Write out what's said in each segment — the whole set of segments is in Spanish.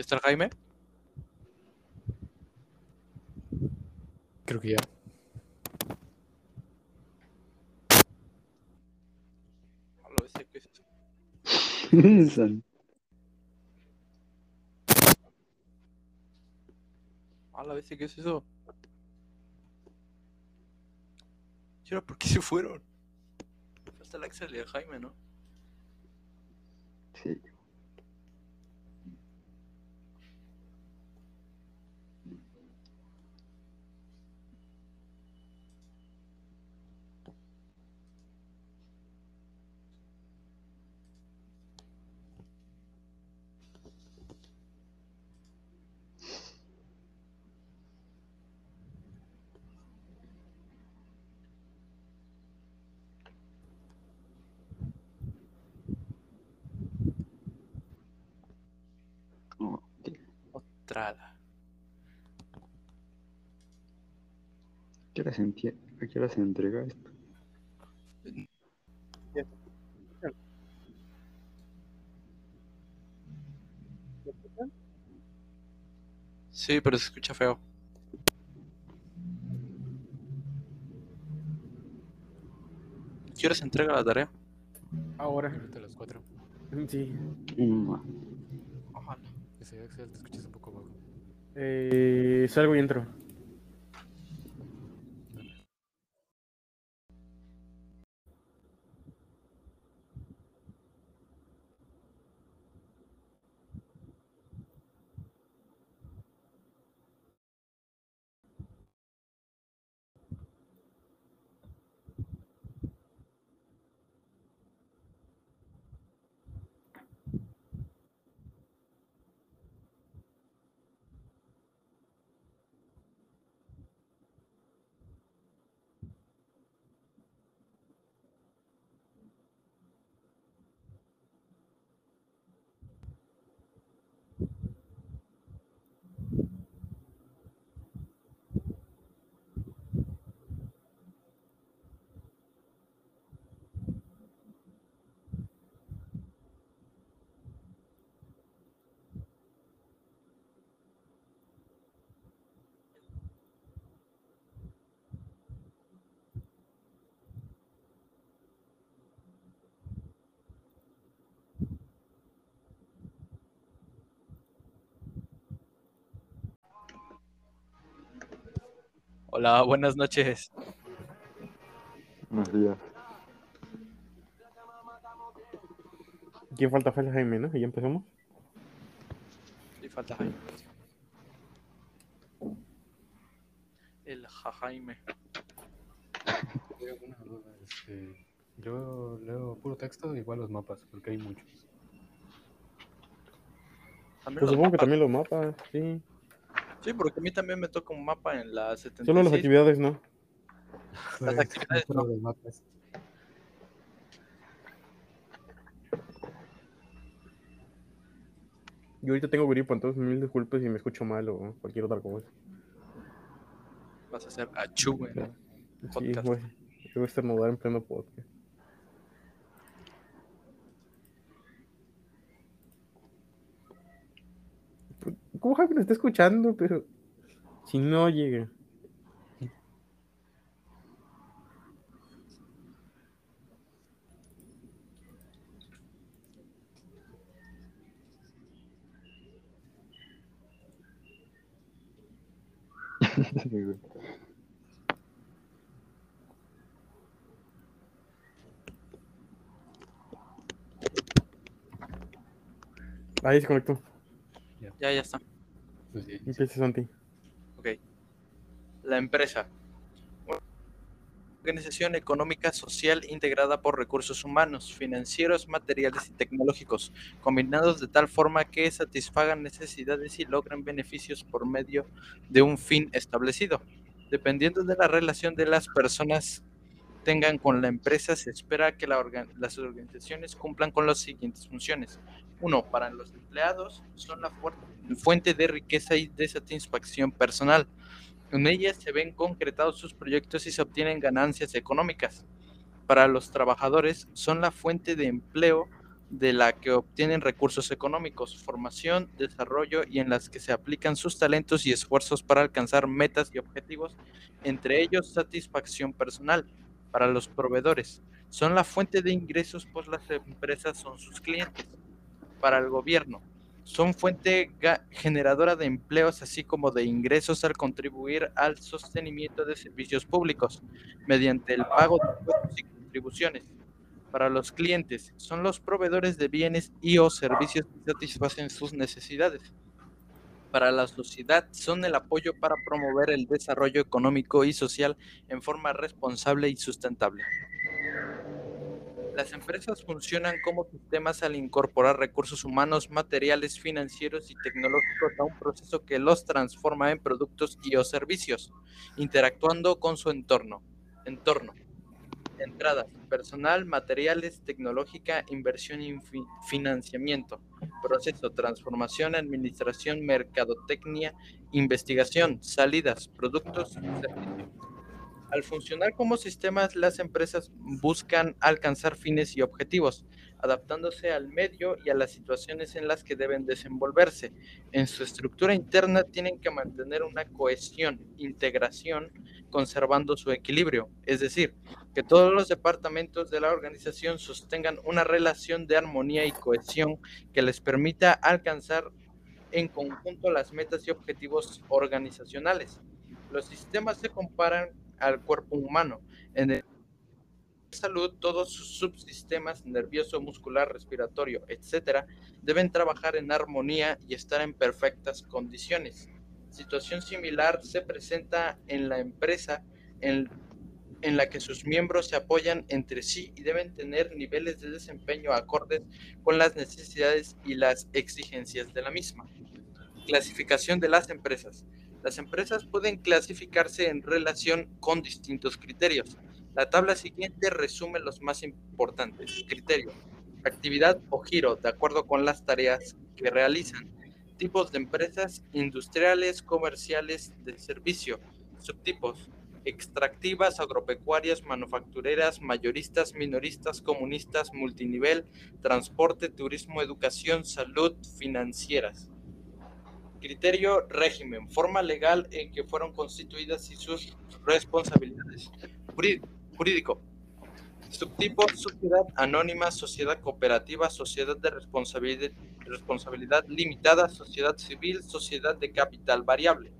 ¿Ya está el Jaime? Creo que ya. A la bestia, ¿qué es eso? Son- A la bestia, ¿qué es eso? ¿Y ahora por qué se fueron? Falta el Axel y el Jaime, ¿no? Sí. Oh, ok. Otrada. ¿Qué hora se entie- ¿A qué hora se entrega esto? Sí, pero se escucha feo. ¿Qué hora se entrega la tarea? Ahora. Ahorita a las 4. Sí. Mm, Ojalá. Ese Axel te escuchas. Eh, salgo y entro. Hola, buenas noches. Buenos días. ¿Quién falta? El Jaime, ¿no? Y ya empezamos. Y falta Jaime. El Jaime. Tengo una duda. Este, yo leo puro texto, igual los mapas, porque hay muchos. Pues supongo que mapas. también los mapas, sí. Sí, porque a mí también me toca un mapa en la 76. Solo las actividades, ¿no? Las actividades, no. Yo ahorita tengo gripa, entonces mil disculpas si me escucho mal o cualquier otra cosa. Vas a hacer achú el Sí, güey. Debo estornudar en pleno podcast. ¿Cómo Jaime lo está escuchando? Pero si no llega. Ahí se conectó. Ya, ya está. Sí. Empieza Santi. Ok. La empresa. Una organización económica social integrada por recursos humanos, financieros, materiales y tecnológicos, combinados de tal forma que satisfagan necesidades y logren beneficios por medio de un fin establecido. Dependiendo de la relación de las personas tengan con la empresa, se espera que la organ- las organizaciones cumplan con las siguientes funciones. Uno, para los empleados son la fuer- fuente de riqueza y de satisfacción personal. En ellas se ven concretados sus proyectos y se obtienen ganancias económicas. Para los trabajadores son la fuente de empleo de la que obtienen recursos económicos, formación, desarrollo y en las que se aplican sus talentos y esfuerzos para alcanzar metas y objetivos, entre ellos satisfacción personal para los proveedores. Son la fuente de ingresos, pues las empresas son sus clientes. Para el gobierno, son fuente generadora de empleos, así como de ingresos al contribuir al sostenimiento de servicios públicos mediante el pago de impuestos y contribuciones. Para los clientes, son los proveedores de bienes y o servicios que satisfacen sus necesidades. Para la sociedad, son el apoyo para promover el desarrollo económico y social en forma responsable y sustentable. Las empresas funcionan como sistemas al incorporar recursos humanos, materiales, financieros y tecnológicos a un proceso que los transforma en productos y o servicios, interactuando con su entorno. Entorno. Entradas, personal, materiales, tecnológica, inversión y fi- financiamiento. Proceso, transformación, administración, mercadotecnia, investigación, salidas, productos y servicios. Al funcionar como sistemas, las empresas buscan alcanzar fines y objetivos, adaptándose al medio y a las situaciones en las que deben desenvolverse. En su estructura interna tienen que mantener una cohesión, integración, conservando su equilibrio, es decir, que todos los departamentos de la organización sostengan una relación de armonía y cohesión que les permita alcanzar en conjunto las metas y objetivos organizacionales. Los sistemas se comparan al cuerpo humano. En el salud, todos sus subsistemas nervioso, muscular, respiratorio, etcétera, deben trabajar en armonía y estar en perfectas condiciones. Situación similar se presenta en la empresa en, en la que sus miembros se apoyan entre sí y deben tener niveles de desempeño acordes con las necesidades y las exigencias de la misma. Clasificación de las empresas. Las empresas pueden clasificarse en relación con distintos criterios. La tabla siguiente resume los más importantes. Criterio. Actividad o giro, de acuerdo con las tareas que realizan. Tipos de empresas industriales, comerciales, de servicio. Subtipos. Extractivas, agropecuarias, manufactureras, mayoristas, minoristas, comunistas, multinivel, transporte, turismo, educación, salud, financieras. Criterio régimen, forma legal en que fueron constituidas y sus responsabilidades. Jurí- Jurídico. Subtipo, sociedad anónima, sociedad cooperativa, sociedad de responsabilidad, responsabilidad limitada, sociedad civil, sociedad de capital variable.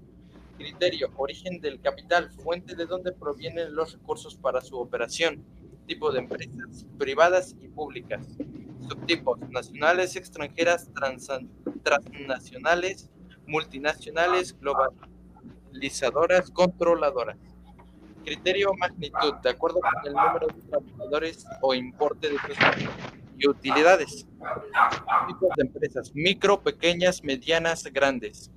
Criterio, origen del capital, fuente de donde provienen los recursos para su operación. Tipo de empresas privadas y públicas. Subtipos, nacionales, extranjeras, transnacionales, multinacionales, globalizadoras, controladoras. Criterio magnitud, de acuerdo con el número de trabajadores o importe de sus y utilidades. Tipos de empresas, micro, pequeñas, medianas, grandes.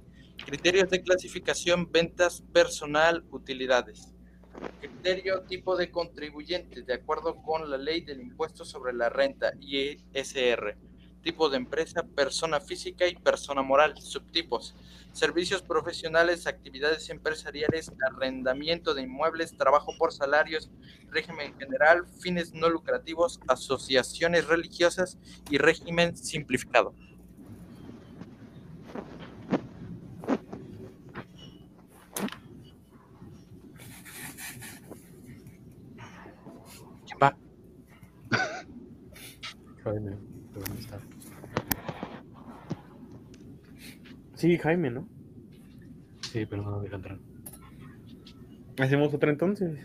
Criterios de clasificación, ventas, personal, utilidades. Criterio tipo de contribuyente, de acuerdo con la ley del impuesto sobre la renta, ISR. Tipo de empresa, persona física y persona moral. Subtipos. Servicios profesionales, actividades empresariales, arrendamiento de inmuebles, trabajo por salarios, régimen general, fines no lucrativos, asociaciones religiosas y régimen simplificado. ¿Quién va? Jaime, ¿de dónde está? Sí, Jaime, ¿no? Sí, pero no deja entrar. Hacemos otra entonces.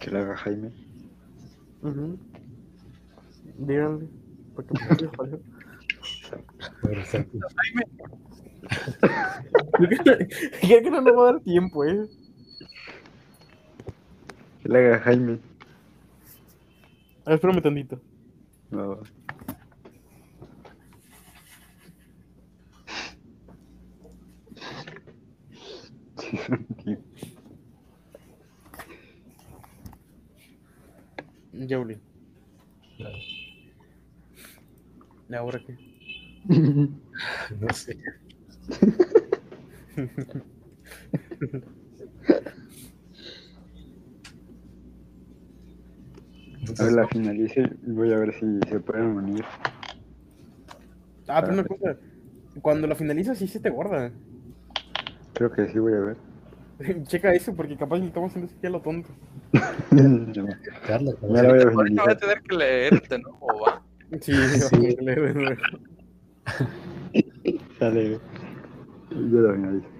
Que la haga Jaime. Ujú. Díganle. Porque me creo que no nos va a dar tiempo, eh. Que la haga Jaime. A ver, espérame tantito. No. Ya volví. ¿Y ahora qué? No sé. A ver, la finalice y voy a ver si se pueden unir. Ah, pero una cosa. Cuando la finalizas, sí se te guarda. Creo que sí voy a ver. Checa eso, porque capaz le estamos haciendo así a lo tonto. La voy a Ahorita voy a tener que leer de nuevo, va. Sí, a nuevo. Sale. Yo la finalizo.